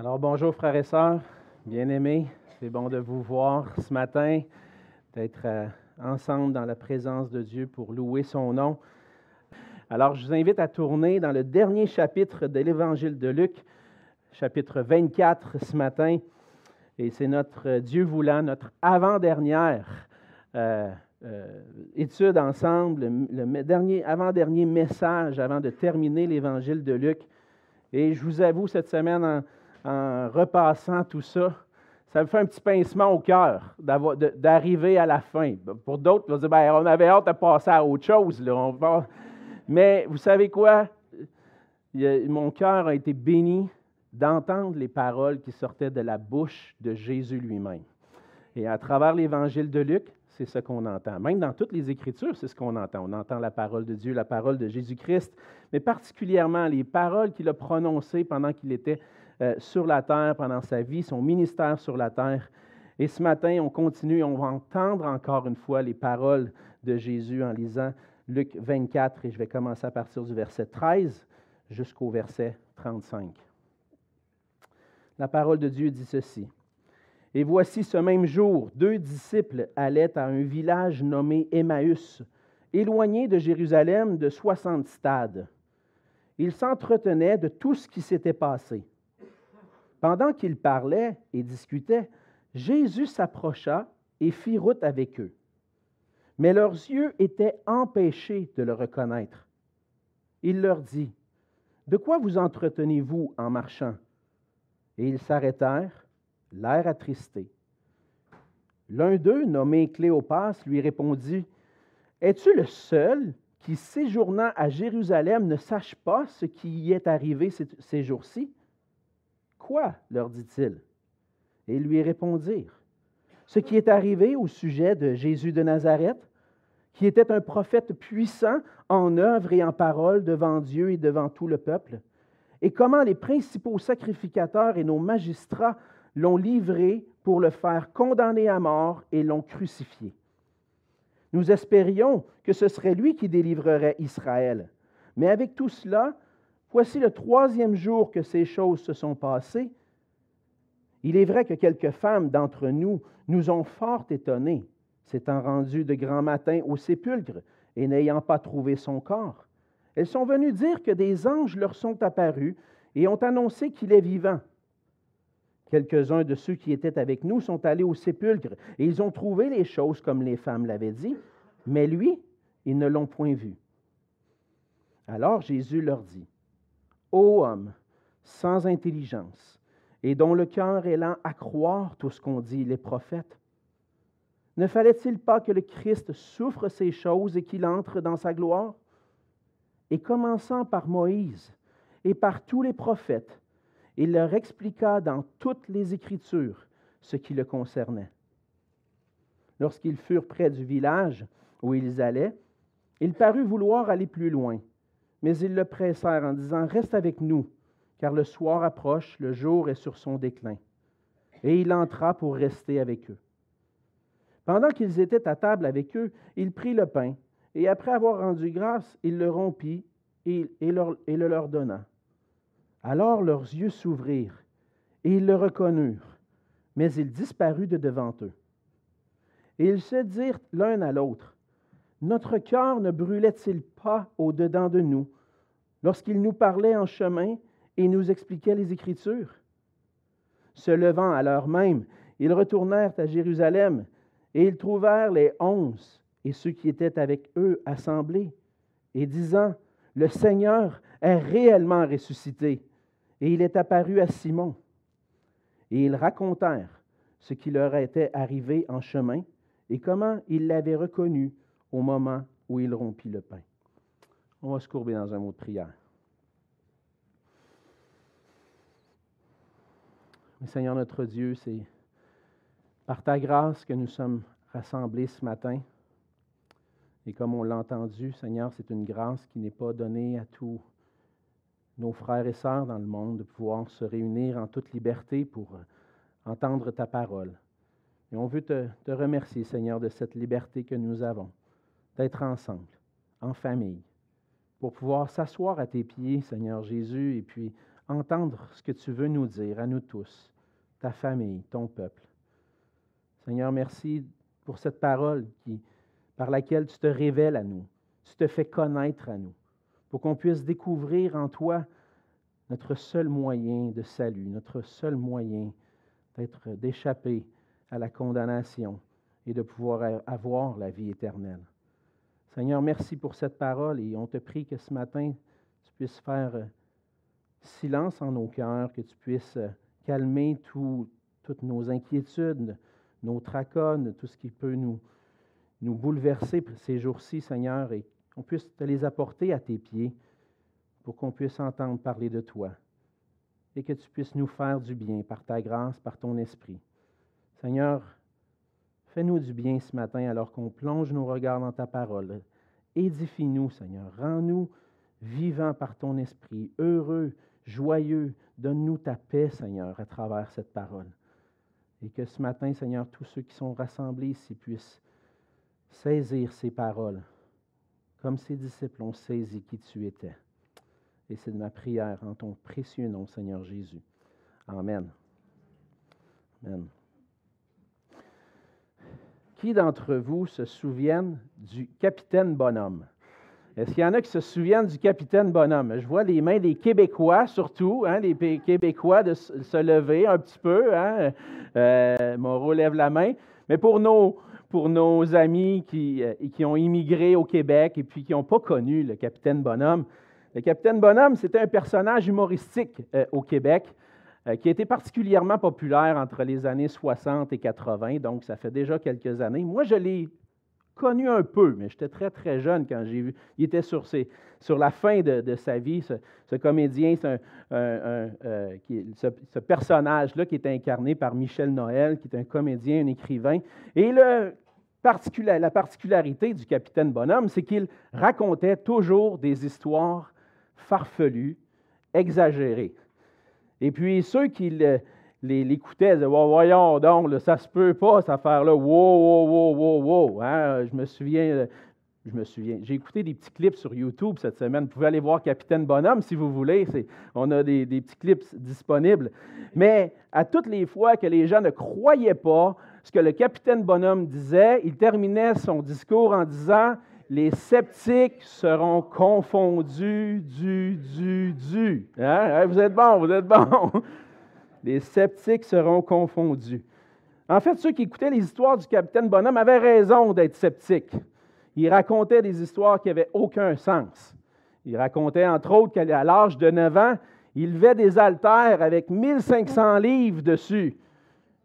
Alors bonjour frères et sœurs, bien-aimés, c'est bon de vous voir ce matin, d'être euh, ensemble dans la présence de Dieu pour louer son nom. Alors je vous invite à tourner dans le dernier chapitre de l'Évangile de Luc, chapitre 24 ce matin, et c'est notre euh, Dieu voulant, notre avant-dernière euh, étude ensemble, le dernier, avant-dernier message avant de terminer l'Évangile de Luc. Et je vous avoue, cette semaine, en, en repassant tout ça, ça me fait un petit pincement au cœur d'arriver à la fin. Pour d'autres, ben, on avait hâte de passer à autre chose. Mais vous savez quoi? Mon cœur a été béni d'entendre les paroles qui sortaient de la bouche de Jésus lui-même. Et à travers l'évangile de Luc, c'est ce qu'on entend. Même dans toutes les Écritures, c'est ce qu'on entend. On entend la parole de Dieu, la parole de Jésus-Christ, mais particulièrement les paroles qu'il a prononcées pendant qu'il était euh, sur la terre pendant sa vie, son ministère sur la terre. Et ce matin, on continue, on va entendre encore une fois les paroles de Jésus en lisant Luc 24, et je vais commencer à partir du verset 13 jusqu'au verset 35. La parole de Dieu dit ceci. Et voici ce même jour, deux disciples allaient à un village nommé Emmaüs, éloigné de Jérusalem de soixante stades. Ils s'entretenaient de tout ce qui s'était passé. Pendant qu'ils parlaient et discutaient, Jésus s'approcha et fit route avec eux. Mais leurs yeux étaient empêchés de le reconnaître. Il leur dit, De quoi vous entretenez-vous en marchant Et ils s'arrêtèrent, l'air attristé. L'un d'eux, nommé Cléopas, lui répondit, Es-tu le seul qui, séjournant à Jérusalem, ne sache pas ce qui y est arrivé ces jours-ci? Quoi? leur dit-il Et ils lui répondirent Ce qui est arrivé au sujet de Jésus de Nazareth, qui était un prophète puissant en œuvre et en parole devant Dieu et devant tout le peuple, et comment les principaux sacrificateurs et nos magistrats l'ont livré pour le faire condamner à mort et l'ont crucifié. Nous espérions que ce serait lui qui délivrerait Israël. Mais avec tout cela, Voici le troisième jour que ces choses se sont passées. Il est vrai que quelques femmes d'entre nous nous ont fort étonnés, s'étant rendues de grand matin au sépulcre et n'ayant pas trouvé son corps. Elles sont venues dire que des anges leur sont apparus et ont annoncé qu'il est vivant. Quelques-uns de ceux qui étaient avec nous sont allés au sépulcre et ils ont trouvé les choses comme les femmes l'avaient dit, mais lui, ils ne l'ont point vu. Alors Jésus leur dit, ô homme sans intelligence, et dont le cœur est lent à croire tout ce qu'ont dit les prophètes. Ne fallait-il pas que le Christ souffre ces choses et qu'il entre dans sa gloire? Et commençant par Moïse et par tous les prophètes, il leur expliqua dans toutes les Écritures ce qui le concernait. Lorsqu'ils furent près du village où ils allaient, il parut vouloir aller plus loin. Mais ils le pressèrent en disant, Reste avec nous, car le soir approche, le jour est sur son déclin. Et il entra pour rester avec eux. Pendant qu'ils étaient à table avec eux, il prit le pain, et après avoir rendu grâce, il le rompit et, le leur donna. Alors leurs yeux s'ouvrirent, et ils le reconnurent, mais il disparut de devant eux. Et ils se dirent l'un à l'autre, notre cœur ne brûlait-il pas au-dedans de nous lorsqu'il nous parlait en chemin et nous expliquait les Écritures? Se levant à l'heure même, ils retournèrent à Jérusalem et ils trouvèrent les onze et ceux qui étaient avec eux assemblés et disant, Le Seigneur est réellement ressuscité et il est apparu à Simon. Et ils racontèrent ce qui leur était arrivé en chemin et comment ils l'avaient reconnu au moment où il rompit le pain. On va se courber dans un mot de prière. Seigneur notre Dieu, c'est par ta grâce que nous sommes rassemblés ce matin. Et comme on l'a entendu, Seigneur, c'est une grâce qui n'est pas donnée à tous nos frères et sœurs dans le monde de pouvoir se réunir en toute liberté pour entendre ta parole. Et on veut te remercier, Seigneur, de cette liberté que nous avons d'être ensemble, en famille, pour pouvoir s'asseoir à tes pieds, Seigneur Jésus, et puis entendre ce que tu veux nous dire à nous tous, ta famille, ton peuple. Seigneur, merci pour cette parole qui, par laquelle tu te révèles à nous, tu te fais connaître à nous, pour qu'on puisse découvrir en toi notre seul moyen de salut, notre seul moyen d'être d'échapper à la condamnation et de pouvoir avoir la vie éternelle. Seigneur, merci pour cette parole et on te prie que ce matin, tu puisses faire euh, silence en nos cœurs, que tu puisses euh, calmer toutes nos inquiétudes, nos tracas, tout ce qui peut nous, nous bouleverser ces jours-ci, Seigneur, et qu'on puisse te les apporter à tes pieds pour qu'on puisse entendre parler de toi et que tu puisses nous faire du bien par ta grâce, par ton esprit. Seigneur, fais-nous du bien ce matin alors qu'on plonge nos regards dans ta parole. Édifie-nous, Seigneur. Rends-nous vivants par ton esprit, heureux, joyeux. Donne-nous ta paix, Seigneur, à travers cette parole. Et que ce matin, Seigneur, tous ceux qui sont rassemblés ici puissent saisir ces paroles, comme ces disciples ont saisi qui tu étais. Et c'est de ma prière en ton précieux nom, Seigneur Jésus. Amen. Amen. Qui d'entre vous se souviennent du capitaine Bonhomme? Est-ce qu'il y en a qui se souviennent du capitaine Bonhomme? Je vois les mains des Québécois, surtout, hein, les Québécois de se lever un petit peu. Hein? Euh, Moreau lève la main. Mais pour nos, pour nos amis qui, euh, ont immigré au Québec et qui n'ont pas connu le capitaine Bonhomme, le capitaine Bonhomme, c'était un personnage humoristique euh, au Québec qui a été particulièrement populaire entre les années 60 et 80, donc ça fait déjà quelques années. Moi, je l'ai connu un peu, mais j'étais très, très jeune quand j'ai vu. Il était sur, la fin de, sa vie, ce, comédien, euh, ce, personnage-là qui est incarné par Michel Noël, qui est un comédien, un écrivain. Et la particularité du capitaine Bonhomme, c'est qu'il racontait toujours des histoires farfelu, exagéré. Et puis ceux qui l'écoutaient disaient Voyons donc, ça se peut pas, cette affaire-là. Wow, wow, wow, wow, wow. Hein? Je me souviens. Je me souviens. J'ai écouté des petits clips sur YouTube cette semaine. Vous pouvez aller voir Capitaine Bonhomme si vous voulez. On a des, des petits clips disponibles. Mais à toutes les fois que les gens ne croyaient pas ce que le capitaine Bonhomme disait, il terminait son discours en disant les sceptiques seront confondus du, du, du. Hein? Vous êtes bon, vous êtes bon. Les sceptiques seront confondus. En fait, ceux qui écoutaient les histoires du capitaine Bonhomme avaient raison d'être sceptiques. Il racontait des histoires qui n'avaient aucun sens. Il racontait, entre autres, qu'à l'âge de 9 ans, il levait des haltères avec 1500 livres dessus,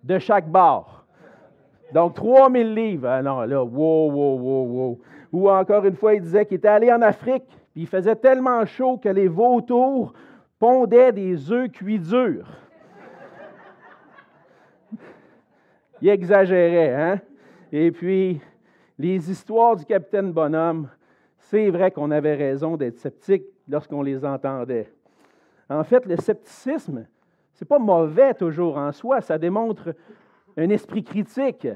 de chaque barre. Donc, 3000 livres. Ah non, là, wow, wow, wow, wow. Ou encore une fois, il disait qu'il était allé en Afrique, puis il faisait tellement chaud que les vautours pondaient des œufs cuits durs. Il exagérait, hein? Et puis, les histoires du capitaine Bonhomme, c'est vrai qu'on avait raison d'être sceptique lorsqu'on les entendait. En fait, le scepticisme, c'est pas mauvais toujours en soi, ça démontre un esprit critique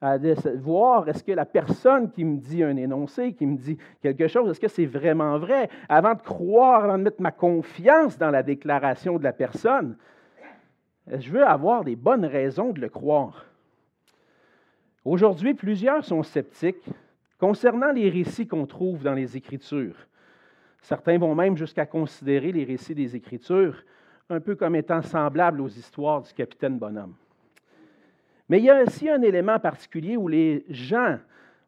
à voir est-ce que la personne qui me dit un énoncé, qui me dit quelque chose, est-ce que c'est vraiment vrai, avant de croire, avant de mettre ma confiance dans la déclaration de la personne, je veux avoir des bonnes raisons de le croire. Aujourd'hui, plusieurs sont sceptiques concernant les récits qu'on trouve dans les Écritures. Certains vont même jusqu'à considérer les récits des Écritures un peu comme étant semblables aux histoires du capitaine Bonhomme. Mais il y a aussi un élément particulier où les gens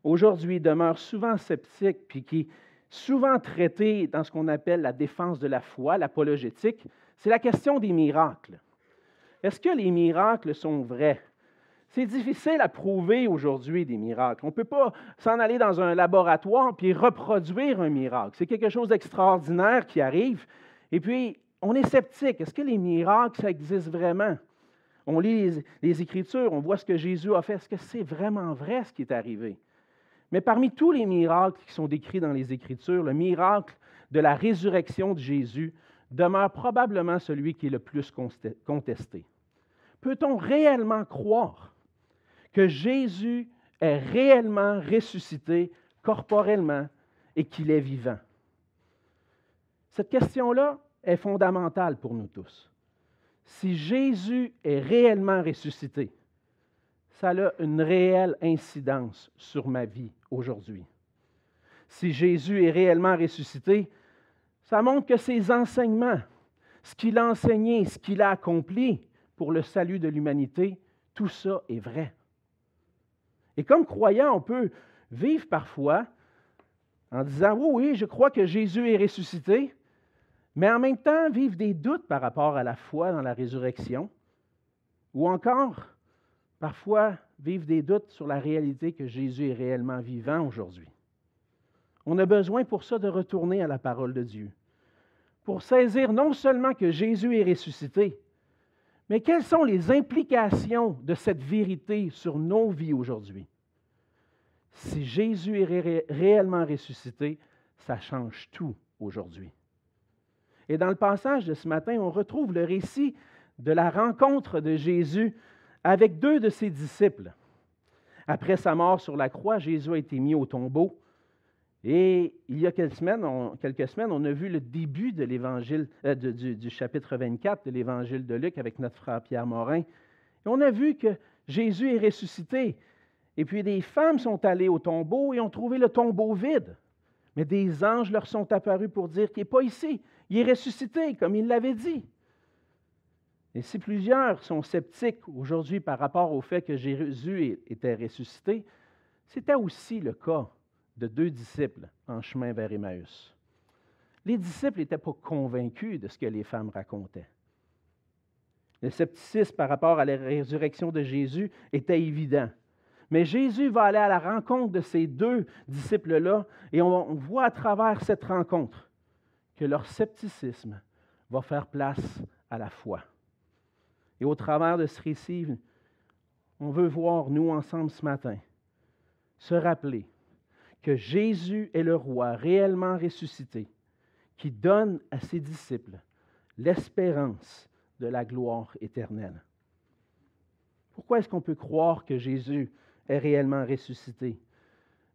aujourd'hui demeurent souvent sceptiques, puis qui souvent traités dans ce qu'on appelle la défense de la foi, l'apologétique, c'est la question des miracles. Est-ce que les miracles sont vrais? C'est difficile à prouver aujourd'hui des miracles. On ne peut pas s'en aller dans un laboratoire puis reproduire un miracle. C'est quelque chose d'extraordinaire qui arrive. Et puis, on est sceptique. Est-ce que les miracles, ça existe vraiment? On lit les, Écritures, on voit ce que Jésus a fait. Est-ce que c'est vraiment vrai ce qui est arrivé? Mais parmi tous les miracles qui sont décrits dans les Écritures, le miracle de la résurrection de Jésus demeure probablement celui qui est le plus contesté. Peut-on réellement croire que Jésus est réellement ressuscité corporellement et qu'il est vivant? Cette question-là, est fondamentale pour nous tous. Si Jésus est réellement ressuscité, ça a une réelle incidence sur ma vie aujourd'hui. Si Jésus est réellement ressuscité, ça montre que ses enseignements, ce qu'il a enseigné, ce qu'il a accompli pour le salut de l'humanité, tout ça est vrai. Et comme croyant, on peut vivre parfois en disant, oui, oui, je crois que Jésus est ressuscité, mais en même temps vivre des doutes par rapport à la foi dans la résurrection, ou encore parfois vivre des doutes sur la réalité que Jésus est réellement vivant aujourd'hui. On a besoin pour ça de retourner à la parole de Dieu, pour saisir non seulement que Jésus est ressuscité, mais quelles sont les implications de cette vérité sur nos vies aujourd'hui? Si Jésus est réellement ressuscité, ça change tout aujourd'hui. Et dans le passage de ce matin, on retrouve le récit de la rencontre de Jésus avec deux de ses disciples. Après sa mort sur la croix, Jésus a été mis au tombeau et il y a quelques semaines, on, a vu le début euh, du, chapitre 24 de l'évangile de Luc avec notre frère Pierre Morin. Et on a vu que Jésus est ressuscité. Et puis des femmes sont allées au tombeau et ont trouvé le tombeau vide. Mais des anges leur sont apparus pour dire qu'il n'est pas ici. Il est ressuscité, comme il l'avait dit. Et si plusieurs sont sceptiques aujourd'hui par rapport au fait que Jésus était ressuscité, c'était aussi le cas de deux disciples en chemin vers Emmaüs. Les disciples n'étaient pas convaincus de ce que les femmes racontaient. Le scepticisme par rapport à la résurrection de Jésus était évident. Mais Jésus va aller à la rencontre de ces deux disciples-là et on voit à travers cette rencontre que leur scepticisme va faire place à la foi. Et au travers de ce récit, on veut voir, nous ensemble ce matin, se rappeler que Jésus est le roi réellement ressuscité, qui donne à ses disciples l'espérance de la gloire éternelle. Pourquoi est-ce qu'on peut croire que Jésus est réellement ressuscité?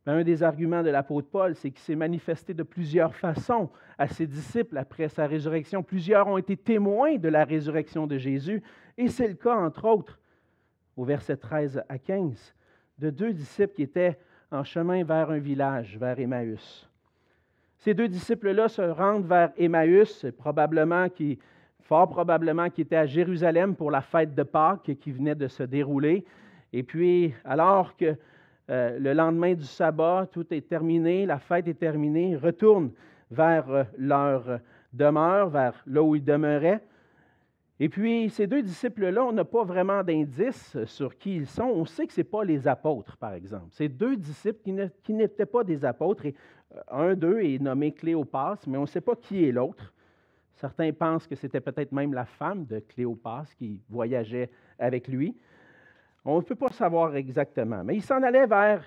Ben, un des arguments de l'apôtre Paul, c'est qu'il s'est manifesté de plusieurs façons à ses disciples après sa résurrection. Plusieurs ont été témoins de la résurrection de Jésus, et c'est le cas, entre autres, au verset 13 à 15, de deux disciples qui étaient en chemin vers un village, vers Emmaüs. Ces deux disciples-là se rendent vers Emmaüs, probablement qui, fort probablement qui était à Jérusalem pour la fête de Pâques qui venait de se dérouler. Et puis, alors que euh, le lendemain du sabbat, tout est terminé, la fête est terminée, retournent vers euh, leur demeure, vers là où ils demeuraient. Et puis, ces deux disciples-là, on n'a pas vraiment d'indices sur qui ils sont. On sait que ce n'est pas les apôtres, par exemple. Ces deux disciples qui n'étaient pas des apôtres. Et euh, un d'eux est nommé Cléopas, mais on ne sait pas qui est l'autre. Certains pensent que c'était peut-être même la femme de Cléopas qui voyageait avec lui. On ne peut pas savoir exactement. Mais il s'en allait vers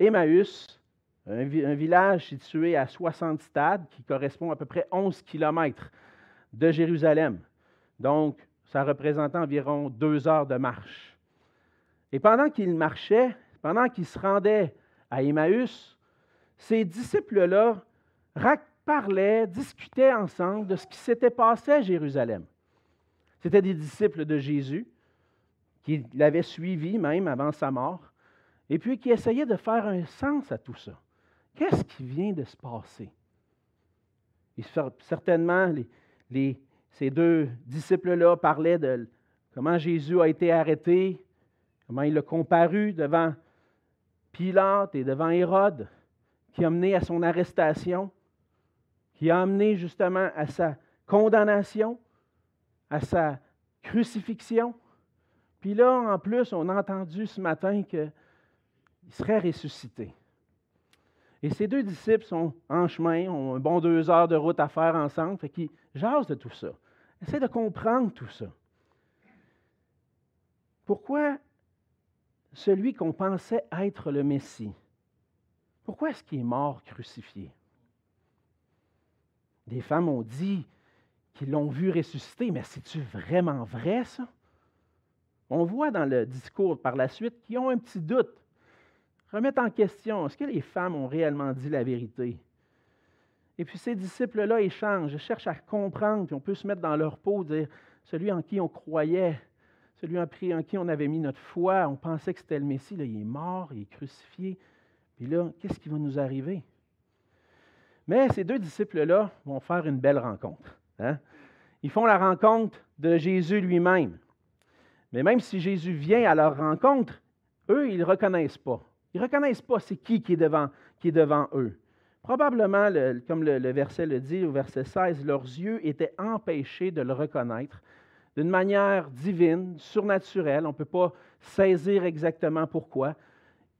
Emmaüs, un, village situé à 60 stades qui correspond à peu près 11 kilomètres de Jérusalem. Donc, ça représentait environ deux heures de marche. Et pendant qu'il marchait, pendant qu'il se rendait à Emmaüs, ces disciples-là parlaient, discutaient ensemble de ce qui s'était passé à Jérusalem. C'étaient des disciples de Jésus qui l'avaient suivi même avant sa mort, et puis qui essayaient de faire un sens à tout ça. Qu'est-ce qui vient de se passer? Certainement, ces deux disciples-là parlaient de comment Jésus a été arrêté, comment il a comparu devant Pilate et devant Hérode, qui a mené à son arrestation, qui a amené justement à sa condamnation, à sa crucifixion. Puis là, en plus, on a entendu ce matin qu'il serait ressuscité. Et ces deux disciples sont en chemin, ont un bon deux heures de route à faire ensemble, fait qu'ils jasent de tout ça. Essaie de comprendre tout ça. Pourquoi celui qu'on pensait être le Messie, pourquoi est-ce qu'il est mort crucifié? Des femmes ont dit qu'ils l'ont vu ressusciter, mais c'est-tu vraiment vrai ça? On voit dans le discours par la suite qu'ils ont un petit doute remettre en question, est-ce que les femmes ont réellement dit la vérité? Et puis ces disciples-là échangent, cherchent à comprendre, puis on peut se mettre dans leur peau, dire celui en qui on croyait, celui en qui on avait mis notre foi, on pensait que c'était le Messie, il est mort, il est crucifié. Puis là, qu'est-ce qui va nous arriver? Mais ces deux disciples-là vont faire une belle rencontre. Hein? Ils font la rencontre de Jésus lui-même. Mais même si Jésus vient à leur rencontre, eux, ils ne reconnaissent pas. Ils ne reconnaissent pas c'est qui qui est devant, eux. Probablement, comme le, le, verset le dit au verset 16, leurs yeux étaient empêchés de le reconnaître d'une manière divine, surnaturelle. On ne peut pas saisir exactement pourquoi.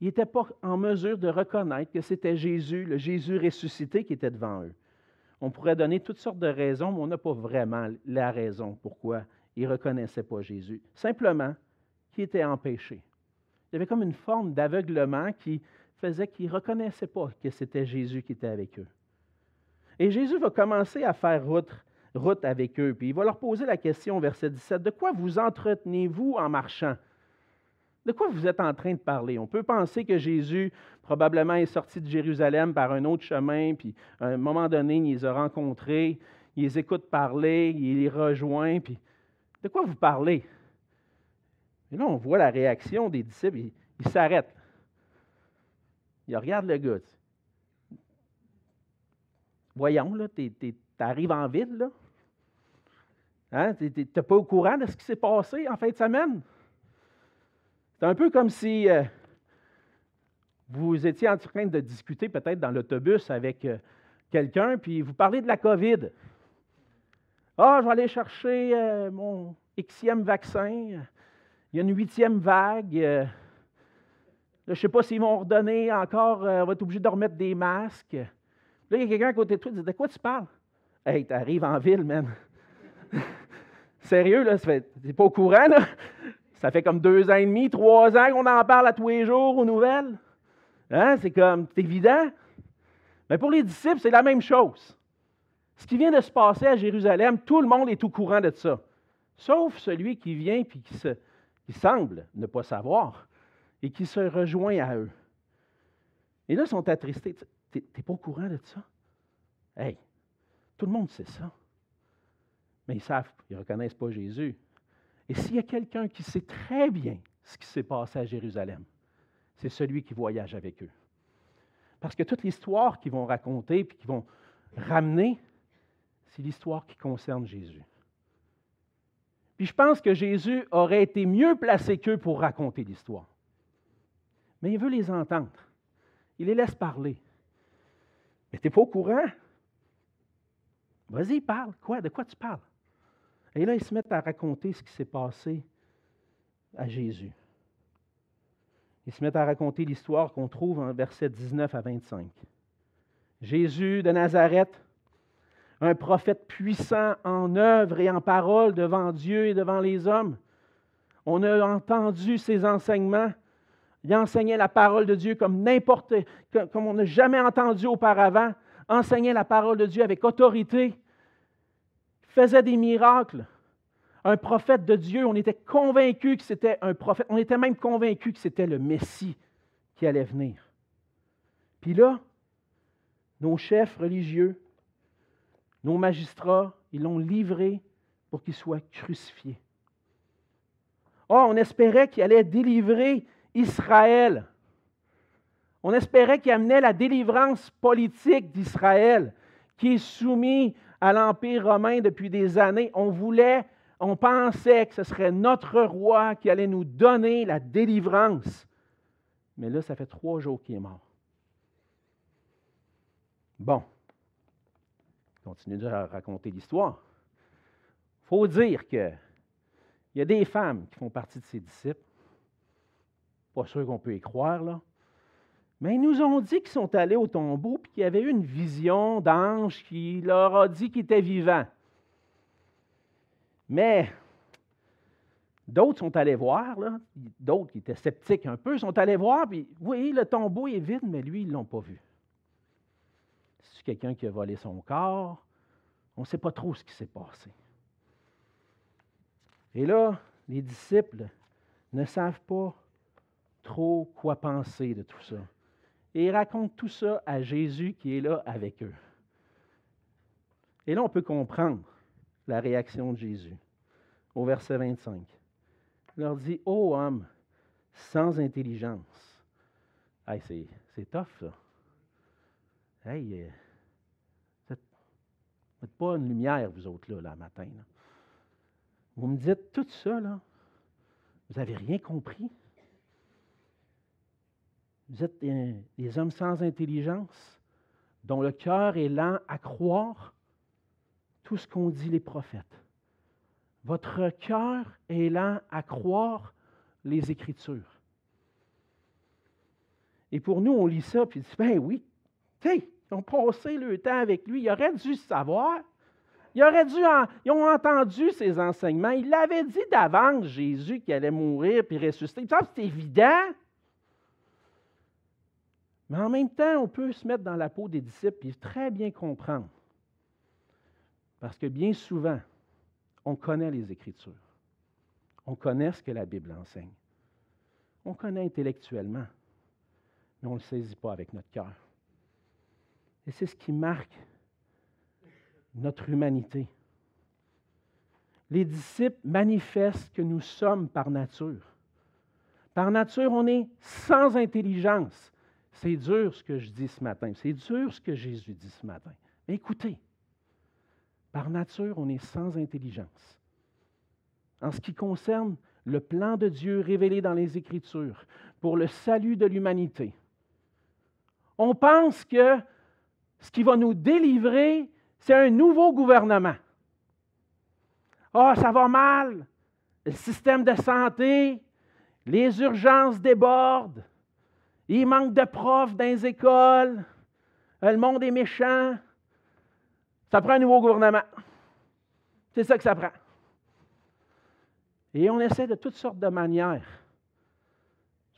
Ils n'étaient pas en mesure de reconnaître que c'était Jésus, le Jésus ressuscité, qui était devant eux. On pourrait donner toutes sortes de raisons, mais on n'a pas vraiment la raison pourquoi ils ne reconnaissaient pas Jésus. Simplement qu'ils étaient empêchés. Il y avait comme une forme d'aveuglement qui faisait qu'ils ne reconnaissaient pas que c'était Jésus qui était avec eux. Et Jésus va commencer à faire route, route avec eux, puis il va leur poser la question, verset 17, De quoi vous entretenez-vous en marchant? De quoi vous êtes en train de parler? On peut penser que Jésus probablement est sorti de Jérusalem par un autre chemin, puis à un moment donné, il les a rencontrés, il les écoute parler, il les rejoint, puis de quoi vous parlez? Et là, on voit la réaction des disciples, ils s'arrêtent. Ils regardent le gars. Voyons, là, tu arrives en ville, là. Hein? Tu n'es pas au courant de ce qui s'est passé en fin de semaine? C'est un peu comme si euh, vous étiez en train de discuter peut-être dans l'autobus avec euh, quelqu'un, puis vous parlez de la COVID. Ah, je vais aller chercher euh, mon Xème vaccin. Il y a une huitième vague. je ne sais pas s'ils vont redonner encore, on va être obligé de remettre des masques. Là, il y a quelqu'un à côté de toi qui dit De quoi tu parles Hey, tu arrives en ville, man. Sérieux, là, tu n'es pas au courant, là? Ça fait comme deux ans et demi, trois ans qu'on en parle à tous les jours aux nouvelles. Hein? C'est comme, c'est évident. Mais pour les disciples, c'est la même chose. Ce qui vient de se passer à Jérusalem, tout le monde est au courant de ça. Sauf celui qui vient et qui, qui semble ne pas savoir et qui se rejoint à eux. Et là, ils sont attristés. Tu n'es pas au courant de ça? Hey, tout le monde sait ça. Mais ils savent, ils ne reconnaissent pas Jésus. Et s'il y a quelqu'un qui sait très bien ce qui s'est passé à Jérusalem, c'est celui qui voyage avec eux. Parce que toute l'histoire qu'ils vont raconter puis qu'ils vont ramener, c'est l'histoire qui concerne Jésus. Puis je pense que Jésus aurait été mieux placé qu'eux pour raconter l'histoire. Mais il veut les entendre. Il les laisse parler. Mais tu n'es pas au courant? Vas-y, parle. Quoi? De quoi tu parles? Et là, ils se mettent à raconter ce qui s'est passé à Jésus. Ils se mettent à raconter l'histoire qu'on trouve en versets 19 à 25. Jésus de Nazareth, un prophète puissant en œuvre et en parole devant Dieu et devant les hommes. On a entendu ses enseignements. Il enseignait la parole de Dieu comme on n'a jamais entendu auparavant. Enseignait la parole de Dieu avec autorité faisait des miracles. Un prophète de Dieu, on était convaincu que c'était un prophète, on était même convaincu que c'était le Messie qui allait venir. Puis là, nos chefs religieux, nos magistrats, ils l'ont livré pour qu'il soit crucifié. Oh, on espérait qu'il allait délivrer Israël. On espérait qu'il amenait la délivrance politique d'Israël, qui est soumis à l'Empire romain depuis des années. On voulait, on pensait que ce serait notre roi qui allait nous donner la délivrance. Mais là, ça fait trois jours qu'il est mort. Bon, continue à raconter l'histoire. Il faut dire qu'il y a des femmes qui font partie de ses disciples. Pas sûr qu'on peut y croire, là. Mais ils nous ont dit qu'ils sont allés au tombeau et qu'il y avait eu une vision d'ange qui leur a dit qu'ils étaient vivants. Mais d'autres sont allés voir, d'autres qui étaient sceptiques un peu, sont allés voir, puis oui, le tombeau est vide, mais lui, ils ne l'ont pas vu. C'est quelqu'un qui a volé son corps? On ne sait pas trop ce qui s'est passé. Et là, les disciples ne savent pas trop quoi penser de tout ça. Et ils racontent tout ça à Jésus qui est là avec eux. Et là, on peut comprendre la réaction de Jésus au verset 25. Il leur dit, ô homme, sans intelligence. Hey, c'est tough. Hey, euh, vous n'êtes pas une lumière, vous autres, là, là matin. Vous me dites tout ça, là. Vous n'avez rien compris. Vous êtes des, hommes sans intelligence, dont le cœur est lent à croire tout ce qu'ont dit les prophètes. Votre cœur est lent à croire les Écritures. Et pour nous, on lit ça, puis on dit, ben oui, ils ont passé le temps avec lui, ils auraient dû savoir. Ils, auraient dû ont entendu ses enseignements. Il l'avait dit d'avance, Jésus, qu'il allait mourir puis ressusciter. C'est évident. Mais en même temps, on peut se mettre dans la peau des disciples et très bien comprendre. Parce que bien souvent, on connaît les Écritures. On connaît ce que la Bible enseigne. On connaît intellectuellement, mais on ne le saisit pas avec notre cœur. Et c'est ce qui marque notre humanité. Les disciples manifestent que nous sommes par nature. Par nature, on est sans intelligence. C'est dur ce que je dis ce matin. C'est dur ce que Jésus dit ce matin. Écoutez, par nature, on est sans intelligence. En ce qui concerne le plan de Dieu révélé dans les Écritures pour le salut de l'humanité, on pense que ce qui va nous délivrer, c'est un nouveau gouvernement. Ah, ça va mal. Le système de santé, les urgences débordent. Il manque de profs dans les écoles. Le monde est méchant. Ça prend un nouveau gouvernement. C'est ça que ça prend. Et on essaie de toutes sortes de manières,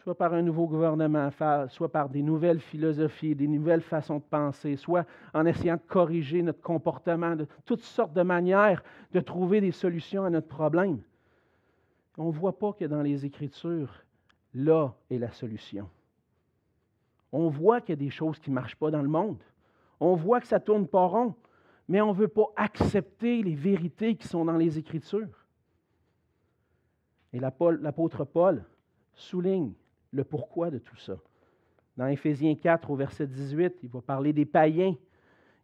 soit par un nouveau gouvernement, soit par des nouvelles philosophies, des nouvelles façons de penser, soit en essayant de corriger notre comportement, de toutes sortes de manières de trouver des solutions à notre problème. On ne voit pas que dans les Écritures, là est la solution. On voit qu'il y a des choses qui ne marchent pas dans le monde. On voit que ça ne tourne pas rond mais on ne veut pas accepter les vérités qui sont dans les Écritures. Et l'apôtre Paul souligne le pourquoi de tout ça. Dans Éphésiens 4, au verset 18, il va parler des païens.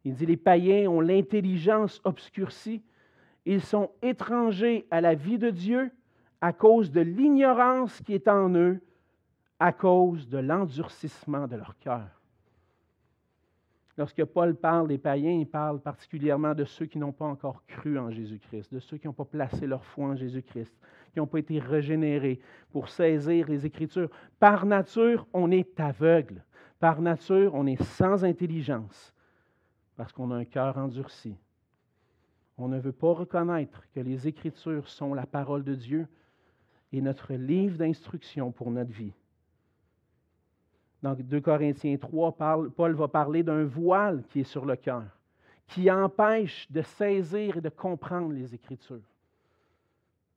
Il dit, les païens ont l'intelligence obscurcie. Ils sont étrangers à la vie de Dieu à cause de l'ignorance qui est en eux, à cause de l'endurcissement de leur cœur. Lorsque Paul parle des païens, il parle particulièrement de ceux qui n'ont pas encore cru en Jésus-Christ, de ceux qui n'ont pas placé leur foi en Jésus-Christ, qui n'ont pas été régénérés pour saisir les Écritures. Par nature, on est aveugle. Par nature, on est sans intelligence parce qu'on a un cœur endurci. On ne veut pas reconnaître que les Écritures sont la parole de Dieu et notre livre d'instruction pour notre vie. Dans 2 Corinthiens 3, Paul va parler d'un voile qui est sur le cœur, qui empêche de saisir et de comprendre les Écritures.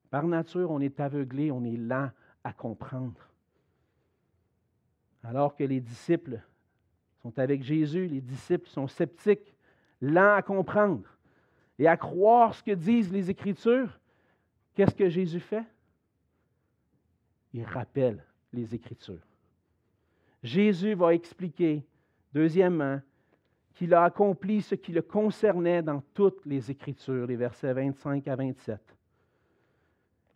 Par nature, on est aveuglé, on est lent à comprendre. Alors que les disciples sont avec Jésus, les disciples sont sceptiques, lents à comprendre et à croire ce que disent les Écritures, qu'est-ce que Jésus fait? Il rappelle les Écritures. Jésus va expliquer, deuxièmement, qu'il a accompli ce qui le concernait dans toutes les Écritures, les versets 25 à 27.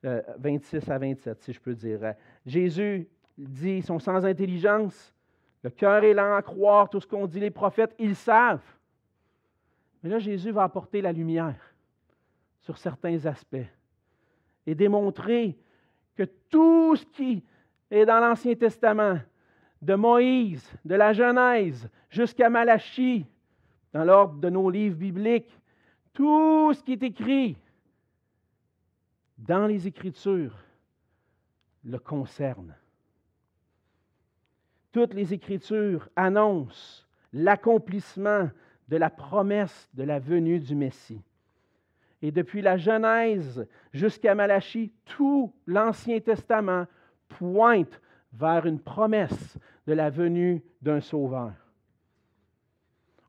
26 euh, à 27, si je peux dire. Jésus dit, ils sont sans intelligence, le cœur est lent à croire tout ce qu'ont dit les prophètes, ils savent. Mais là, Jésus va apporter la lumière sur certains aspects et démontrer que tout ce qui est dans l'Ancien Testament, de Moïse, de la Genèse jusqu'à Malachie, dans l'ordre de nos livres bibliques, tout ce qui est écrit dans les Écritures le concerne. Toutes les Écritures annoncent l'accomplissement de la promesse de la venue du Messie. Et depuis la Genèse jusqu'à Malachie, tout l'Ancien Testament pointe vers une promesse de la venue d'un sauveur.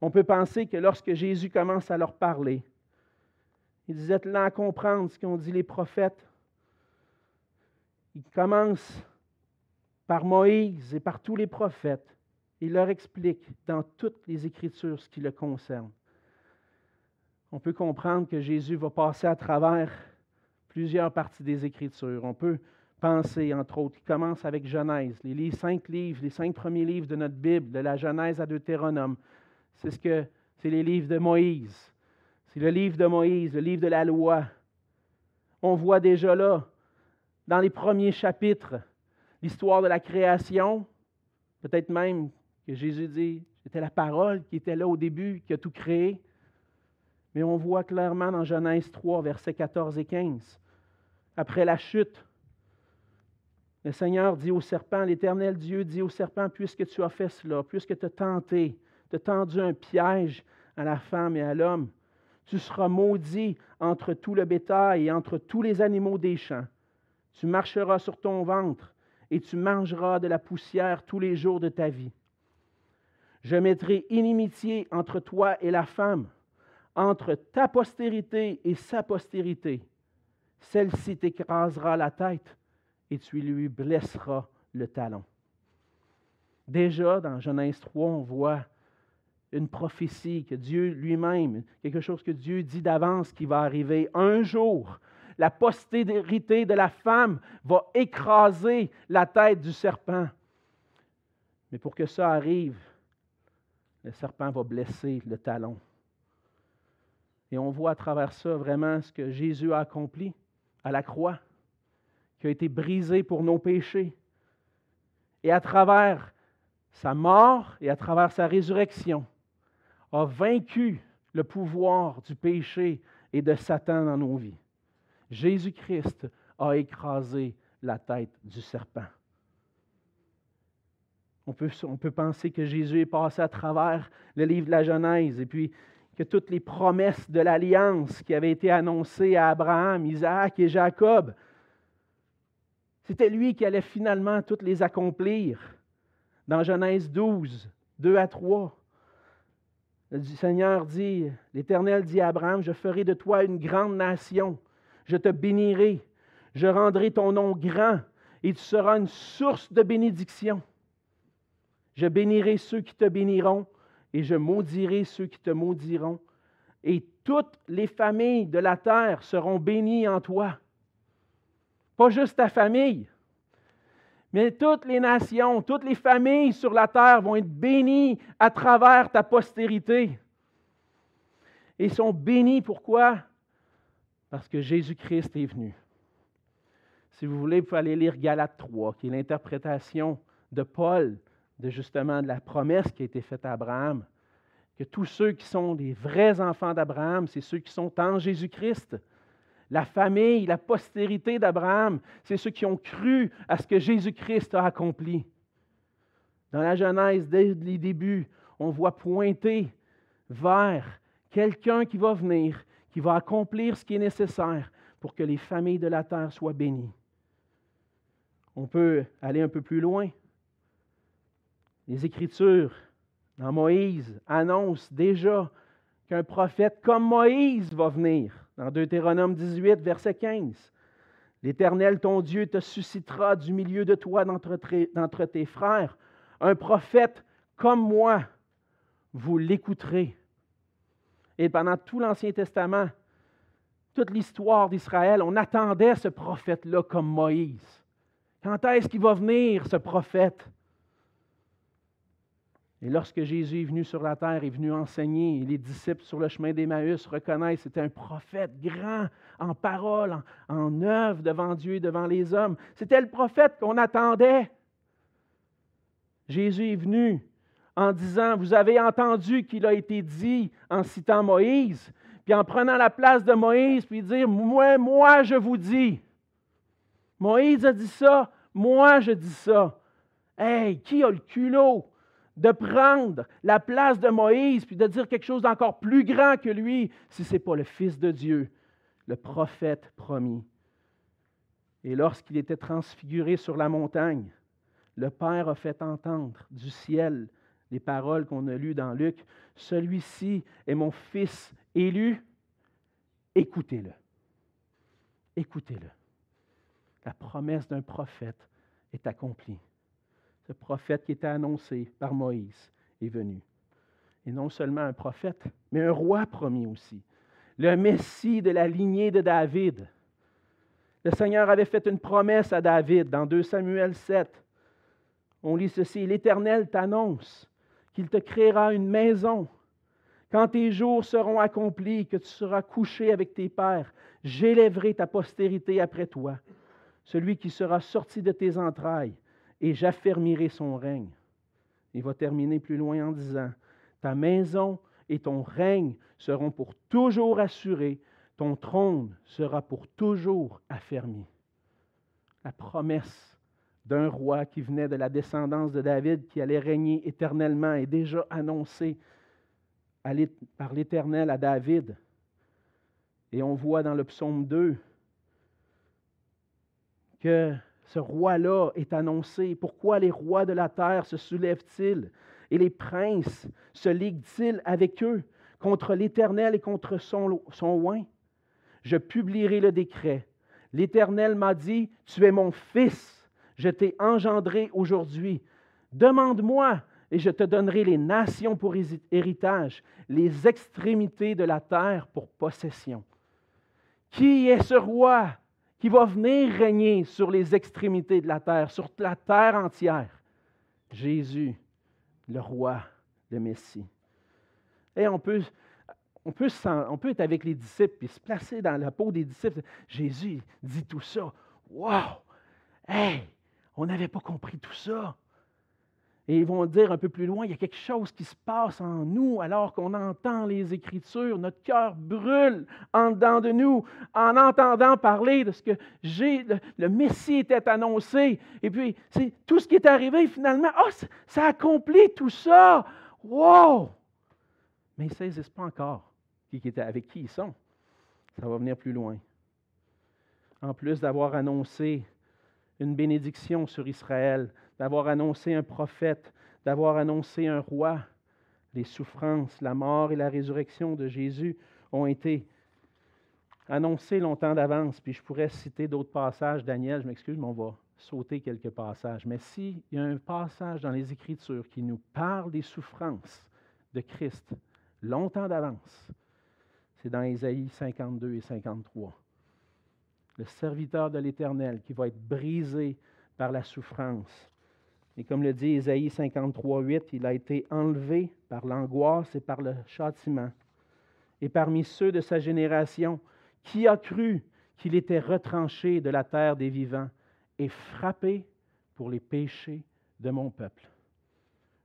On peut penser que lorsque Jésus commence à leur parler, Il disait là à comprendre ce qu'ont dit les prophètes. Il commence par Moïse et par tous les prophètes. Il leur explique dans toutes les Écritures ce qui le concerne. On peut comprendre que Jésus va passer à travers plusieurs parties des Écritures. On peut penser, entre autres, il commence avec Genèse, les cinq livres, les cinq premiers livres de notre Bible, de la Genèse à Deutéronome. C'est ce que c'est les livres de Moïse. C'est le livre de Moïse, le livre de la loi. On voit déjà là, dans les premiers chapitres, l'histoire de la création. Peut-être même que Jésus dit, c'était la parole qui était là au début, qui a tout créé. Mais on voit clairement dans Genèse 3, versets 14 et 15, après la chute, le Seigneur dit au serpent, l'Éternel Dieu dit au serpent, puisque tu as fait cela, puisque tu as tenté, tu as tendu un piège à la femme et à l'homme, tu seras maudit entre tout le bétail et entre tous les animaux des champs. Tu marcheras sur ton ventre et tu mangeras de la poussière tous les jours de ta vie. Je mettrai inimitié entre toi et la femme, entre ta postérité et sa postérité. Celle-ci t'écrasera la tête et tu lui blesseras le talon. Déjà, dans Genèse 3, on voit une prophétie que Dieu lui-même, quelque chose que Dieu dit d'avance qui va arriver. Un jour, la postérité de la femme va écraser la tête du serpent. Mais pour que ça arrive, le serpent va blesser le talon. Et on voit à travers ça vraiment ce que Jésus a accompli à la croix, qui a été brisé pour nos péchés. Et à travers sa mort et à travers sa résurrection, a vaincu le pouvoir du péché et de Satan dans nos vies. Jésus-Christ a écrasé la tête du serpent. On peut, penser que Jésus est passé à travers le livre de la Genèse et puis que toutes les promesses de l'alliance qui avaient été annoncées à Abraham, Isaac et Jacob, c'était lui qui allait finalement toutes les accomplir. Dans Genèse 12, 2 à 3, le Seigneur dit, l'Éternel dit à Abraham, je ferai de toi une grande nation, je te bénirai, je rendrai ton nom grand et tu seras une source de bénédiction. Je bénirai ceux qui te béniront et je maudirai ceux qui te maudiront. Et toutes les familles de la terre seront bénies en toi. Pas juste ta famille, mais toutes les nations, toutes les familles sur la terre vont être bénies à travers ta postérité. Et sont bénis pourquoi? Parce que Jésus-Christ est venu. Si vous voulez, vous pouvez aller lire Galates 3, qui est l'interprétation de Paul de justement de la promesse qui a été faite à Abraham. Que tous ceux qui sont des vrais enfants d'Abraham, c'est ceux qui sont en Jésus-Christ. La famille, la postérité d'Abraham, c'est ceux qui ont cru à ce que Jésus-Christ a accompli. Dans la Genèse, dès les débuts, on voit pointer vers quelqu'un qui va venir, qui va accomplir ce qui est nécessaire pour que les familles de la terre soient bénies. On peut aller un peu plus loin. Les Écritures, dans Moïse, annoncent déjà qu'un prophète comme Moïse va venir dans Deutéronome 18, verset 15. L'Éternel, ton Dieu, te suscitera du milieu de toi, d'entre tes frères, un prophète comme moi. Vous l'écouterez. Et pendant tout l'Ancien Testament, toute l'histoire d'Israël, on attendait ce prophète-là comme Moïse. Quand est-ce qu'il va venir, ce prophète? Et lorsque Jésus est venu sur la terre, est venu enseigner, les disciples sur le chemin d'Emmaüs reconnaissent c'était un prophète grand en parole, en, en œuvre devant Dieu et devant les hommes. C'était le prophète qu'on attendait. Jésus est venu en disant, vous avez entendu qu'il a été dit en citant Moïse, puis en prenant la place de Moïse, puis dire, moi, moi, je vous dis. Moïse a dit ça, moi, je dis ça. Hey, qui a le culot? De prendre la place de Moïse, puis de dire quelque chose d'encore plus grand que lui, si ce n'est pas le Fils de Dieu, le prophète promis. Et lorsqu'il était transfiguré sur la montagne, le Père a fait entendre du ciel les paroles qu'on a lues dans Luc. Celui-ci est mon Fils élu, écoutez-le. Écoutez-le. La promesse d'un prophète est accomplie. Ce prophète qui était annoncé par Moïse est venu. Et non seulement un prophète, mais un roi promis aussi. Le Messie de la lignée de David. Le Seigneur avait fait une promesse à David dans 2 Samuel 7. On lit ceci, l'Éternel t'annonce qu'il te créera une maison. Quand tes jours seront accomplis, que tu seras couché avec tes pères, j'élèverai ta postérité après toi, celui qui sera sorti de tes entrailles, et j'affermirai son règne. Il va terminer plus loin en disant, ta maison et ton règne seront pour toujours assurés, ton trône sera pour toujours affermi. La promesse d'un roi qui venait de la descendance de David, qui allait régner éternellement, est déjà annoncée par l'Éternel à David. Et on voit dans le psaume 2 que ce roi-là est annoncé. Pourquoi les rois de la terre se soulèvent-ils et les princes se liguent-ils avec eux contre l'Éternel et contre son, son oin? Je publierai le décret. L'Éternel m'a dit, tu es mon fils, je t'ai engendré aujourd'hui. Demande-moi et je te donnerai les nations pour héritage, les extrémités de la terre pour possession. Qui est ce roi? Qui va venir régner sur les extrémités de la terre, sur la terre entière? Jésus, le roi, le Messie. Et on peut, on peut, on peut être avec les disciples et se placer dans la peau des disciples. Jésus dit tout ça. Wow! Hey! On n'avait pas compris tout ça. Et ils vont dire un peu plus loin, il y a quelque chose qui se passe en nous alors qu'on entend les Écritures. Notre cœur brûle en dedans de nous en entendant parler de ce que le, Messie était annoncé. Et puis, c'est tout ce qui est arrivé finalement. Oh, ça, accomplit tout ça. Wow! Mais ils ne saisissent pas encore avec qui ils sont. Ça va venir plus loin. En plus d'avoir annoncé une bénédiction sur Israël, d'avoir annoncé un prophète, d'avoir annoncé un roi. Les souffrances, la mort et la résurrection de Jésus ont été annoncées longtemps d'avance. Puis je pourrais citer d'autres passages. Daniel, je m'excuse, mais on va sauter quelques passages. Mais s'il y a un passage dans les Écritures qui nous parle des souffrances de Christ longtemps d'avance, c'est dans Ésaïe 52 et 53. Le serviteur de l'Éternel qui va être brisé par la souffrance, et comme le dit Ésaïe 53, 8, il a été enlevé par l'angoisse et par le châtiment. Et parmi ceux de sa génération, qui a cru qu'il était retranché de la terre des vivants et frappé pour les péchés de mon peuple?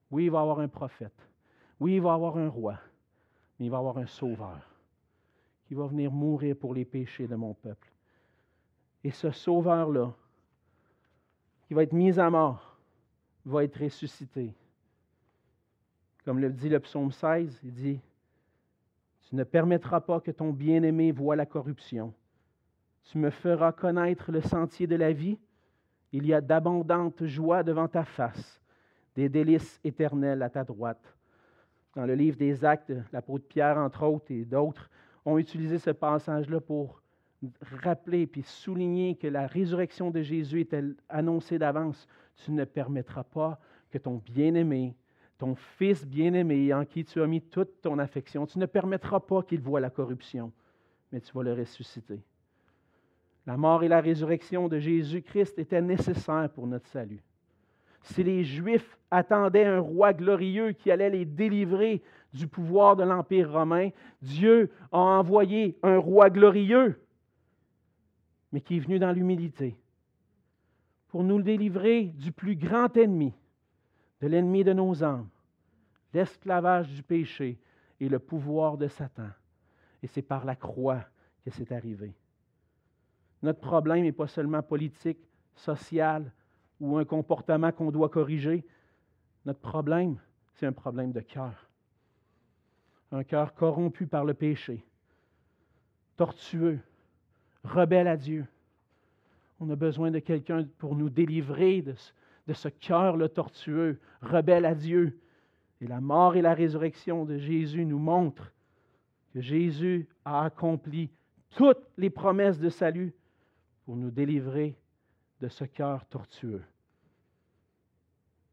Oui, il va avoir un prophète. Oui, il va avoir un roi. Mais il va avoir un sauveur qui va venir mourir pour les péchés de mon peuple. Et ce sauveur-là, qui va être mis à mort, va être ressuscité. Comme le dit le psaume 16, il dit, Tu ne permettras pas que ton bien-aimé voie la corruption. Tu me feras connaître le sentier de la vie. Il y a d'abondantes joies devant ta face, des délices éternelles à ta droite. Dans le livre des Actes, l'apôtre Pierre, entre autres, et d'autres, ont utilisé ce passage-là pour rappeler puis souligner que la résurrection de Jésus était annoncée d'avance tu ne permettras pas que ton bien-aimé, ton fils bien-aimé en qui tu as mis toute ton affection, tu ne permettras pas qu'il voie la corruption, mais tu vas le ressusciter. La mort et la résurrection de Jésus-Christ étaient nécessaires pour notre salut. Si les Juifs attendaient un roi glorieux qui allait les délivrer du pouvoir de l'Empire romain, Dieu a envoyé un roi glorieux, mais qui est venu dans l'humilité, pour nous délivrer du plus grand ennemi, de l'ennemi de nos âmes, l'esclavage du péché et le pouvoir de Satan. Et c'est par la croix que c'est arrivé. Notre problème n'est pas seulement politique, social ou un comportement qu'on doit corriger. Notre problème, c'est un problème de cœur. Un cœur corrompu par le péché, tortueux, rebelle à Dieu on a besoin de quelqu'un pour nous délivrer de ce, cœur le tortueux, rebelle à Dieu. Et la mort et la résurrection de Jésus nous montrent que Jésus a accompli toutes les promesses de salut pour nous délivrer de ce cœur tortueux.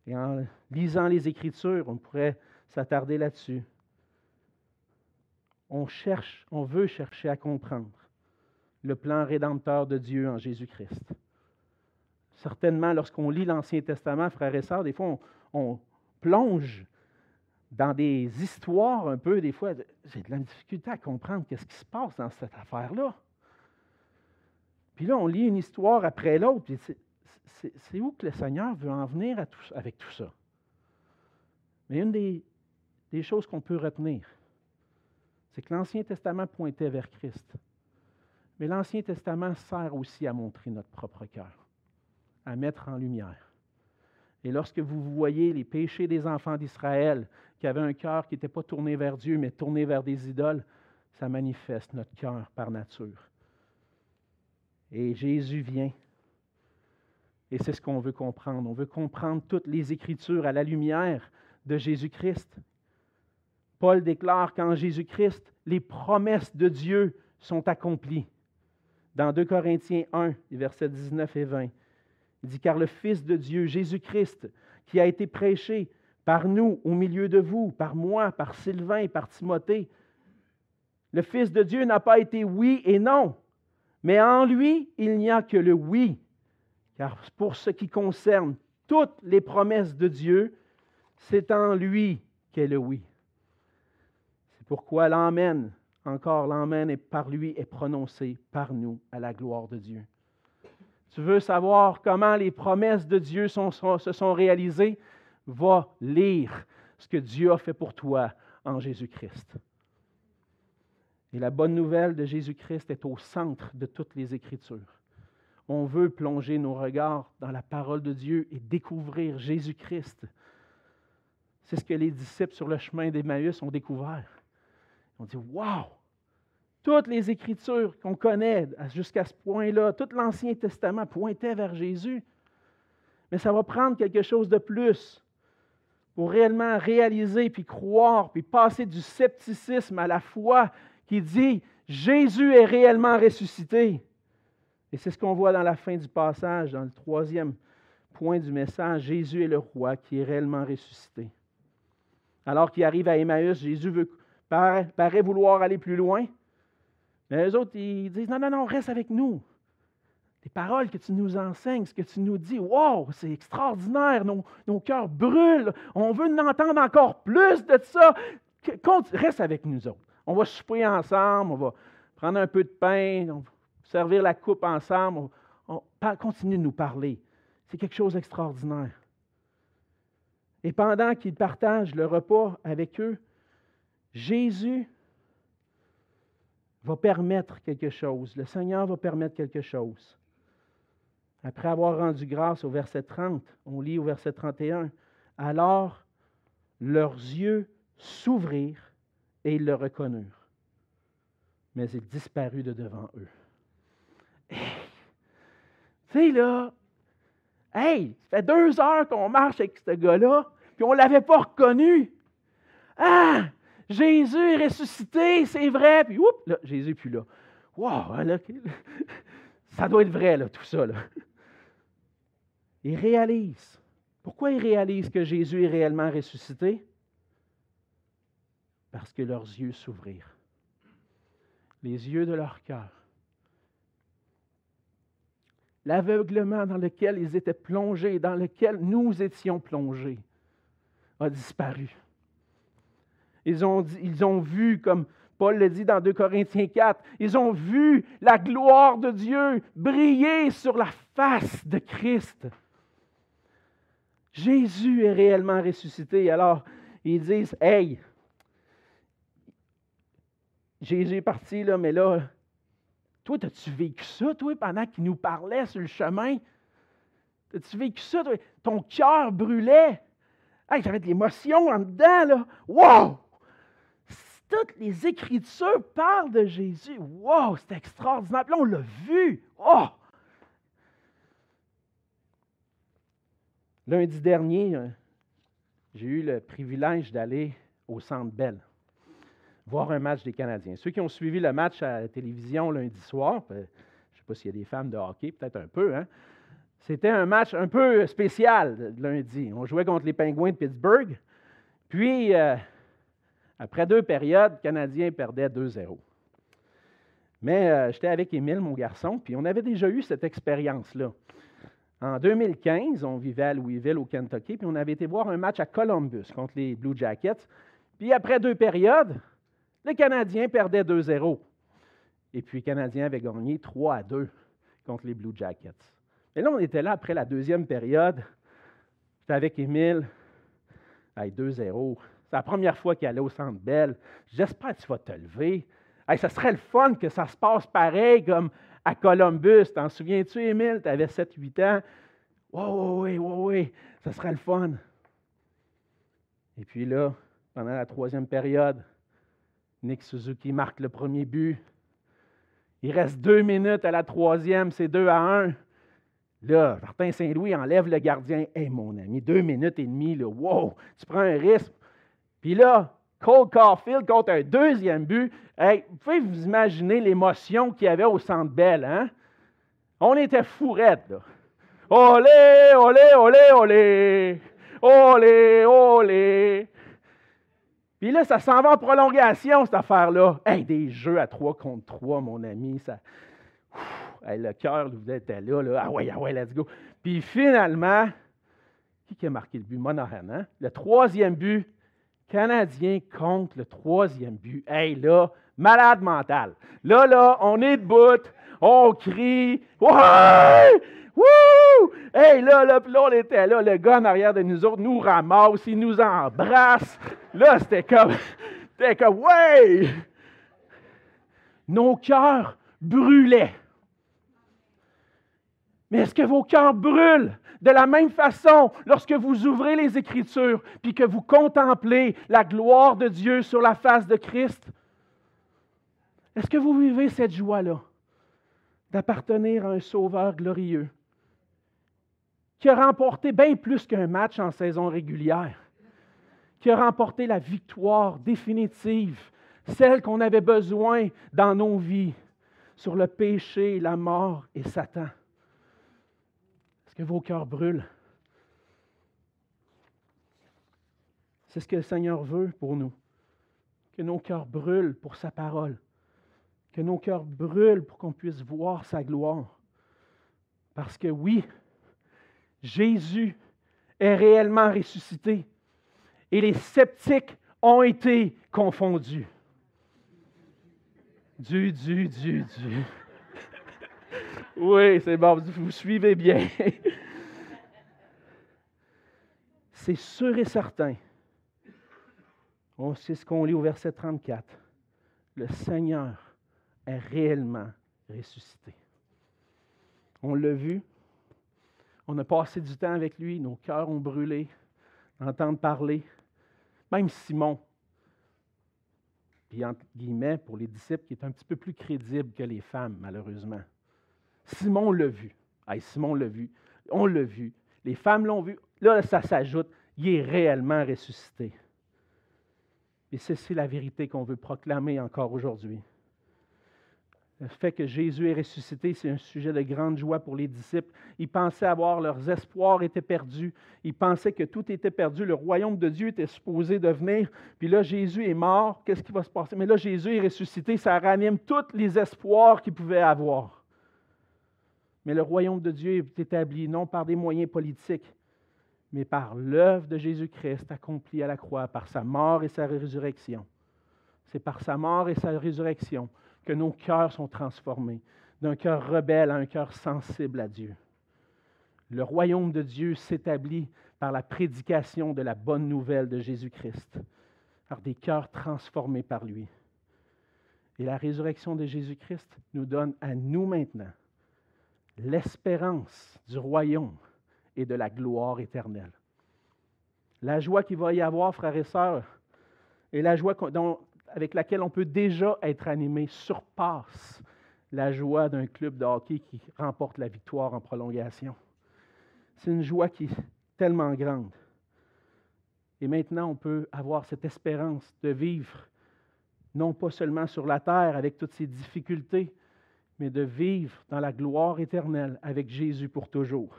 Et en lisant les Écritures, on pourrait s'attarder là-dessus. On cherche, on veut chercher à comprendre le plan rédempteur de Dieu en Jésus-Christ. Certainement, lorsqu'on lit l'Ancien Testament, frères et sœurs, des fois, on, plonge dans des histoires un peu, des fois, j'ai de la difficulté à comprendre qu'est-ce qui se passe dans cette affaire-là. Puis là, on lit une histoire après l'autre, c'est où que le Seigneur veut en venir avec tout ça? Mais une des, des choses qu'on peut retenir, c'est que l'Ancien Testament pointait vers Christ. Mais l'Ancien Testament sert aussi à montrer notre propre cœur, à mettre en lumière. Et lorsque vous voyez les péchés des enfants d'Israël, qui avaient un cœur qui n'était pas tourné vers Dieu, mais tourné vers des idoles, ça manifeste notre cœur par nature. Et Jésus vient. Et c'est ce qu'on veut comprendre. On veut comprendre toutes les Écritures à la lumière de Jésus-Christ. Paul déclare qu'en Jésus-Christ, les promesses de Dieu sont accomplies. Dans 2 Corinthiens 1, versets 19 et 20, il dit, car le Fils de Dieu, Jésus-Christ, qui a été prêché par nous au milieu de vous, par moi, par Sylvain, par Timothée, le Fils de Dieu n'a pas été oui et non, mais en lui, il n'y a que le oui. Car pour ce qui concerne toutes les promesses de Dieu, c'est en lui qu'est le oui. C'est pourquoi l'Amen, encore l'Amen par lui est prononcé par nous à la gloire de Dieu. Tu veux savoir comment les promesses de Dieu se sont réalisées? Va lire ce que Dieu a fait pour toi en Jésus-Christ. Et la bonne nouvelle de Jésus-Christ est au centre de toutes les Écritures. On veut plonger nos regards dans la parole de Dieu et découvrir Jésus-Christ. C'est ce que les disciples sur le chemin d'Emmaüs ont découvert. Ont dit Waouh Toutes les Écritures qu'on connaît jusqu'à ce point-là, tout l'Ancien Testament pointait vers Jésus. Mais ça va prendre quelque chose de plus pour réellement réaliser, puis croire, puis passer du scepticisme à la foi qui dit Jésus est réellement ressuscité. Et c'est ce qu'on voit dans la fin du passage, dans le troisième point du message. Jésus est le roi qui est réellement ressuscité. Alors qu'il arrive à Emmaüs, Jésus veut, paraît, paraît vouloir aller plus loin. Mais les autres, ils disent Non, non, non, reste avec nous. Les paroles que tu nous enseignes, ce que tu nous dis, wow, c'est extraordinaire, nos, nos, cœurs brûlent, on veut en entendre encore plus de ça. Reste avec nous autres. On va souper ensemble, on va prendre un peu de pain, on va servir la coupe ensemble. On, continue de nous parler. C'est quelque chose d'extraordinaire. Et pendant qu'ils partagent le repas avec eux, Jésus va permettre quelque chose. Le Seigneur va permettre quelque chose. Après avoir rendu grâce au verset 30, on lit au verset 31, alors leurs yeux s'ouvrirent et ils le reconnurent. Mais il disparut de devant eux. Tu sais, là, hey, ça fait deux heures qu'on marche avec ce gars-là, puis on ne l'avait pas reconnu. Ah, Jésus est ressuscité, c'est vrai. Puis, oups, là, Jésus n'est plus là. Wow, là, ça doit être vrai, là, tout ça. Là. Il. Pourquoi il réalise que Jésus est réellement ressuscité? parce que leurs yeux s'ouvrirent. Les yeux de leur cœur. L'aveuglement dans lequel ils étaient plongés, dans lequel nous étions plongés, a disparu. Ils ont, ils ont vu, comme Paul le dit dans 2 Corinthiens 4, ils ont vu la gloire de Dieu briller sur la face de Christ. Jésus est réellement ressuscité. Alors, ils disent, Hey, Jésus est parti, là, mais là, toi, as-tu vécu ça, toi, pendant qu'il nous parlait sur le chemin? As-tu vécu ça, toi? Ton cœur brûlait. Hey, J'avais de l'émotion en dedans, là. Wow! Toutes les Écritures parlent de Jésus. Wow! C'est extraordinaire. là, on l'a vu. Oh! Lundi dernier, euh, j'ai eu le privilège d'aller au Centre Belle voir un match des Canadiens. Ceux qui ont suivi le match à la télévision lundi soir, je ne sais pas s'il y a des femmes de hockey, peut-être un peu, hein? C'était un match un peu spécial lundi. On jouait contre les Pingouins de Pittsburgh. Puis, euh, après deux périodes, le Canadien perdait 2-0. Mais euh, j'étais avec Émile, mon garçon, puis on avait déjà eu cette expérience-là. En 2015, on vivait à Louisville, au Kentucky, puis on avait été voir un match à Columbus contre les Blue Jackets. Puis après deux périodes, le Canadien perdait 2-0. Et puis le Canadien avait gagné 3 2 contre les Blue Jackets. Et là, on était là après la deuxième période. J'étais avec Émile. Hey, 2-0. La première fois qu'il allait au Centre Bell. J'espère que tu vas te lever. Hey, ça serait le fun que ça se passe pareil comme à Columbus. T'en souviens-tu, Émile? Tu avais 7-8 ans. Oui, oui, oui, oui, ça serait le fun. Et puis là, pendant la troisième période, Nick Suzuki marque le premier but. Il reste deux minutes à la troisième, c'est 2 à 1. Là, Martin Saint-Louis enlève le gardien. Hé, mon ami, deux minutes et demie, wow, tu prends un risque. Puis là, Cole Caulfield compte un deuxième but. Hey, vous pouvez vous imaginer l'émotion qu'il y avait au centre Bell, hein? On était fourrettes, là. Olé, olé, olé, olé! Olé, olé! Puis là, ça s'en va en prolongation, cette affaire-là. Hey, des jeux à 3 contre 3, mon ami, ça. le cœur vous était là, là. Ah ouais, ah ouais, let's go. Puis finalement, qui a marqué le but? Monahan, hein? Le troisième but, Canadien contre le troisième but. Hey, là, malade mental. Là, là, on est debout, on crie. Ouais! Wouh! Hey, là, là, puis là, on était là, le gars en arrière de nous autres nous ramasse, il nous embrasse. Là, c'était comme, c'était comme, ouais! Nos cœurs brûlaient. Mais est-ce que vos cœurs brûlent de la même façon lorsque vous ouvrez les Écritures puis que vous contemplez la gloire de Dieu sur la face de Christ? Est-ce que vous vivez cette joie-là d'appartenir à un Sauveur glorieux qui a remporté bien plus qu'un match en saison régulière, qui a remporté la victoire définitive, celle qu'on avait besoin dans nos vies sur le péché, la mort et Satan? Que vos cœurs brûlent. C'est ce que le Seigneur veut pour nous. Que nos cœurs brûlent pour sa parole. Que nos cœurs brûlent pour qu'on puisse voir sa gloire. Parce que oui, Jésus est réellement ressuscité. Et les sceptiques ont été confondus. Du, du, du, du. Oui, c'est bon, vous suivez bien. c'est sûr et certain. C'est ce qu'on lit au verset 34. Le Seigneur est réellement ressuscité. On l'a vu. On a passé du temps avec lui. Nos cœurs ont brûlé d'entendre parler. Même Simon, puis entre guillemets, pour les disciples, qui est un petit peu plus crédible que les femmes, malheureusement. Simon l'a vu. Simon l'a vu. On l'a vu. Les femmes l'ont vu. Là, ça s'ajoute. Il est réellement ressuscité. Et c'est la vérité qu'on veut proclamer encore aujourd'hui. Le fait que Jésus est ressuscité, c'est un sujet de grande joie pour les disciples. Ils pensaient avoir leurs espoirs étaient perdus. Ils pensaient que tout était perdu. Le royaume de Dieu était supposé de venir. Puis là, Jésus est mort. Qu'est-ce qui va se passer? Mais là, Jésus est ressuscité. Ça ranime tous les espoirs qu'ils pouvaient avoir. Mais le royaume de Dieu est établi non par des moyens politiques, mais par l'œuvre de Jésus-Christ accomplie à la croix, par sa mort et sa résurrection. C'est par sa mort et sa résurrection que nos cœurs sont transformés d'un cœur rebelle à un cœur sensible à Dieu. Le royaume de Dieu s'établit par la prédication de la bonne nouvelle de Jésus-Christ, par des cœurs transformés par lui. Et la résurrection de Jésus-Christ nous donne à nous maintenant l'espérance du royaume et de la gloire éternelle. La joie qu'il va y avoir, frères et sœurs, et la joie avec laquelle on peut déjà être animé surpasse la joie d'un club de hockey qui remporte la victoire en prolongation. C'est une joie qui est tellement grande. Et maintenant, on peut avoir cette espérance de vivre non pas seulement sur la terre avec toutes ses difficultés, mais de vivre dans la gloire éternelle avec Jésus pour toujours.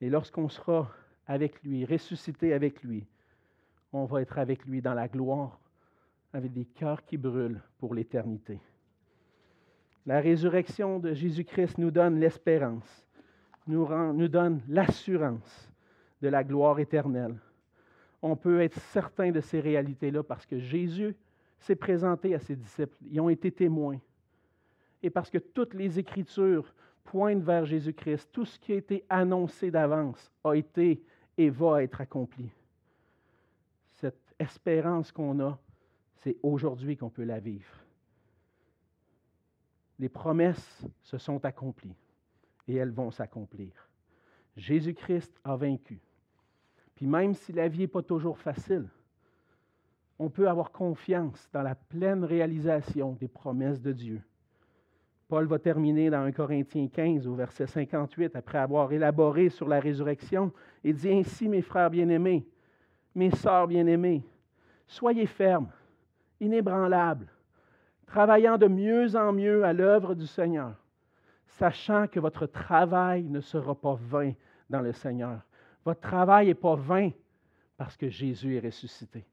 Et lorsqu'on sera avec lui, ressuscité avec lui, on va être avec lui dans la gloire, avec des cœurs qui brûlent pour l'éternité. La résurrection de Jésus-Christ nous donne l'espérance, nous, donne l'assurance de la gloire éternelle. On peut être certain de ces réalités-là parce que Jésus s'est présenté à ses disciples. Ils ont été témoins. Et parce que toutes les Écritures pointent vers Jésus-Christ, tout ce qui a été annoncé d'avance a été et va être accompli. Cette espérance qu'on a, c'est aujourd'hui qu'on peut la vivre. Les promesses se sont accomplies et elles vont s'accomplir. Jésus-Christ a vaincu. Puis même si la vie n'est pas toujours facile, on peut avoir confiance dans la pleine réalisation des promesses de Dieu. Paul va terminer dans 1 Corinthiens 15 au verset 58, après avoir élaboré sur la résurrection, et dit ainsi, mes frères bien-aimés, mes sœurs bien-aimées, soyez fermes, inébranlables, travaillant de mieux en mieux à l'œuvre du Seigneur, sachant que votre travail ne sera pas vain dans le Seigneur. Votre travail n'est pas vain parce que Jésus est ressuscité.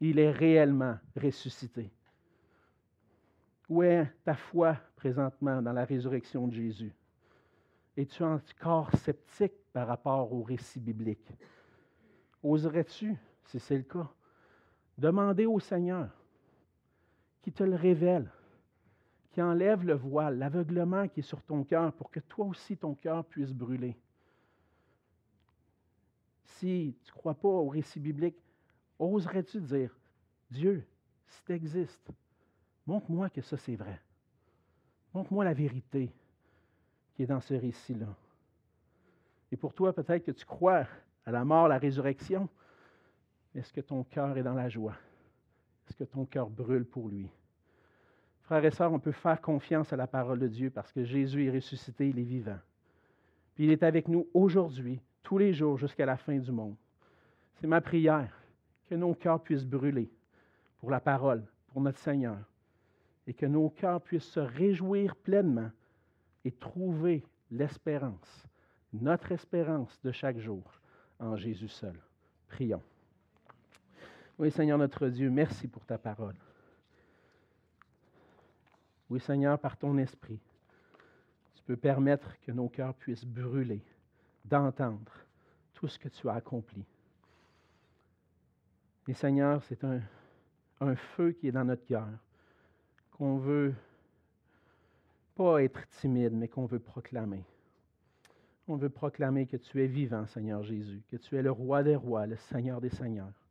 Il est réellement ressuscité. Où est ta foi présentement dans la résurrection de Jésus? Es-tu encore sceptique par rapport au récit biblique? Oserais-tu, si c'est le cas, demander au Seigneur qui te le révèle, qui enlève le voile, l'aveuglement qui est sur ton cœur pour que toi aussi ton cœur puisse brûler? Si tu ne crois pas au récit biblique, oserais-tu dire, Dieu, si tu existes, montre-moi que ça c'est vrai. Montre-moi la vérité qui est dans ce récit-là. Et pour toi, peut-être que tu crois à la mort, à la résurrection. Est-ce que ton cœur est dans la joie? Est-ce que ton cœur brûle pour lui? Frères et sœurs, on peut faire confiance à la parole de Dieu parce que Jésus est ressuscité, il est vivant. Puis il est avec nous aujourd'hui, tous les jours, jusqu'à la fin du monde. C'est ma prière, que nos cœurs puissent brûler pour la parole, pour notre Seigneur, et que nos cœurs puissent se réjouir pleinement et trouver l'espérance, notre espérance de chaque jour en Jésus seul. Prions. Oui, Seigneur notre Dieu, merci pour ta parole. Oui, Seigneur, par ton esprit, tu peux permettre que nos cœurs puissent brûler, d'entendre tout ce que tu as accompli. Et Seigneur, c'est un, un feu qui est dans notre cœur, qu'on veut pas être timide, mais qu'on veut proclamer. On veut proclamer que tu es vivant, Seigneur Jésus, que tu es le roi des rois, le Seigneur des seigneurs.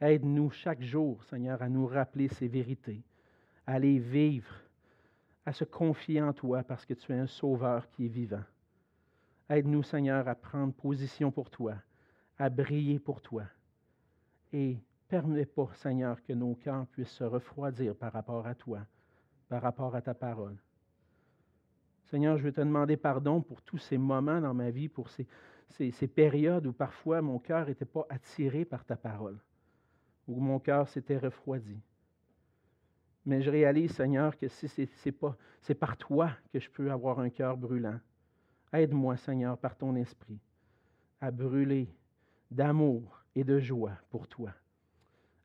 Aide-nous chaque jour, Seigneur, à nous rappeler ces vérités, à les vivre, à se confier en toi parce que tu es un sauveur qui est vivant. Aide-nous, Seigneur, à prendre position pour toi, à briller pour toi. Et permets pas, Seigneur, que nos cœurs puissent se refroidir par rapport à toi, par rapport à ta parole. Seigneur, je veux te demander pardon pour tous ces moments dans ma vie, pour ces, périodes où parfois mon cœur n'était pas attiré par ta parole, où mon cœur s'était refroidi. Mais je réalise, Seigneur, que c'est c'est par toi que je peux avoir un cœur brûlant. Aide-moi, Seigneur, par ton esprit, à brûler d'amour et de joie pour toi.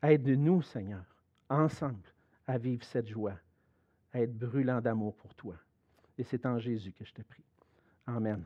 Aide-nous, Seigneur, ensemble, à vivre cette joie, à être brûlant d'amour pour toi. Et c'est en Jésus que je te prie. Amen.